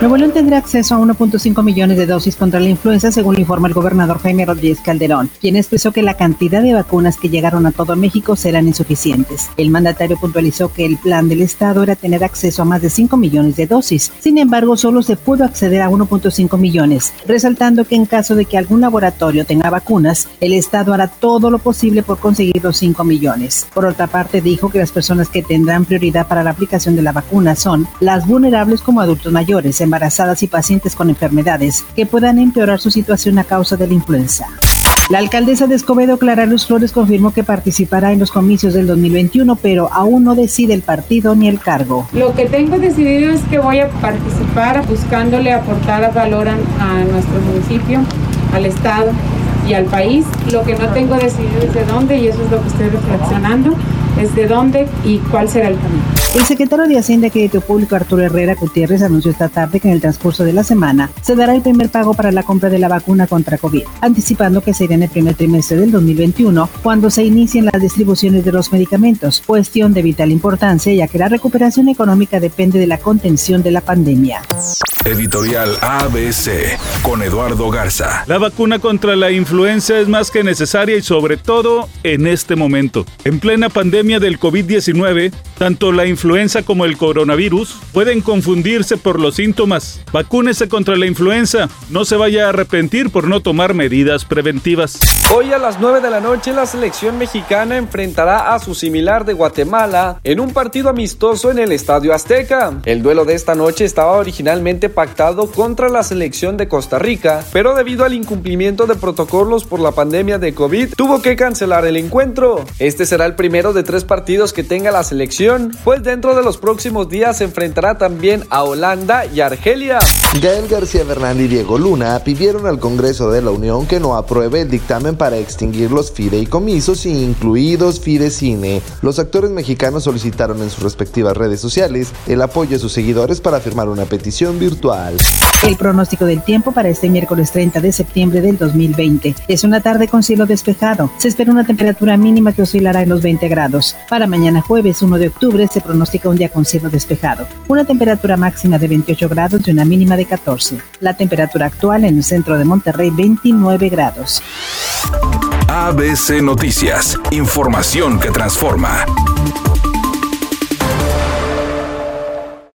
Nuevo León tendrá acceso a 1.5 millones de dosis contra la influenza, según lo informa el gobernador Jaime Rodríguez Calderón, quien expresó que la cantidad de vacunas que llegaron a todo México serán insuficientes. El mandatario puntualizó que el plan del Estado era tener acceso a más de 5 millones de dosis. Sin embargo, solo se pudo acceder a 1.5 millones, resaltando que en caso de que algún laboratorio tenga vacunas, el Estado hará todo lo posible por conseguir los 5 millones. Por otra parte, dijo que las personas que tendrán prioridad para la aplicación de la vacuna son las vulnerables como adultos mayores, embarazadas y pacientes con enfermedades que puedan empeorar su situación a causa de la influenza. La alcaldesa de Escobedo, Clara Luz Flores, confirmó que participará en los comicios del 2021, pero aún no decide el partido ni el cargo. Lo que tengo decidido es que voy a participar buscándole aportar valor a nuestro municipio, al Estado y al país. Lo que no tengo decidido es de dónde y eso es lo que estoy reflexionando es de dónde y cuál será el camino. El secretario de Hacienda y Crédito Público Arturo Herrera Gutiérrez anunció esta tarde que en el transcurso de la semana se dará el primer pago para la compra de la vacuna contra COVID, anticipando que será en el primer trimestre del 2021 cuando se inicien las distribuciones de los medicamentos, cuestión de vital importancia ya que la recuperación económica depende de la contención de la pandemia. Editorial ABC con Eduardo Garza. La vacuna contra la influenza es más que necesaria y sobre todo en este momento. En plena pandemia del COVID-19, tanto la influenza como el coronavirus pueden confundirse por los síntomas. Vacúnese contra la influenza, no se vaya a arrepentir por no tomar medidas preventivas. Hoy a las 9 de la noche la selección mexicana enfrentará a su similar de Guatemala en un partido amistoso en el Estadio Azteca. El duelo de esta noche estaba originalmente pactado contra la selección de Costa Rica, pero debido al incumplimiento de protocolos por la pandemia de COVID, tuvo que cancelar el encuentro. Este será el primero de tres partidos que tenga la selección, pues dentro de los próximos días se enfrentará también a Holanda y Argelia. Gael García Bernal y Diego Luna pidieron al Congreso de la Unión que no apruebe el dictamen para extinguir los fideicomisos, incluidos Fidecine. Los actores mexicanos solicitaron en sus respectivas redes sociales el apoyo de sus seguidores para firmar una petición virtual. El pronóstico del tiempo para este miércoles 30 de septiembre del 2020 es una tarde con cielo despejado. Se espera una temperatura mínima que oscilará en los 20 grados. Para mañana jueves 1 de octubre se pronostica un día con cielo despejado. Una temperatura máxima de 28 grados y una mínima de 14. La temperatura actual en el centro de Monterrey 29 grados. ABC Noticias, información que transforma.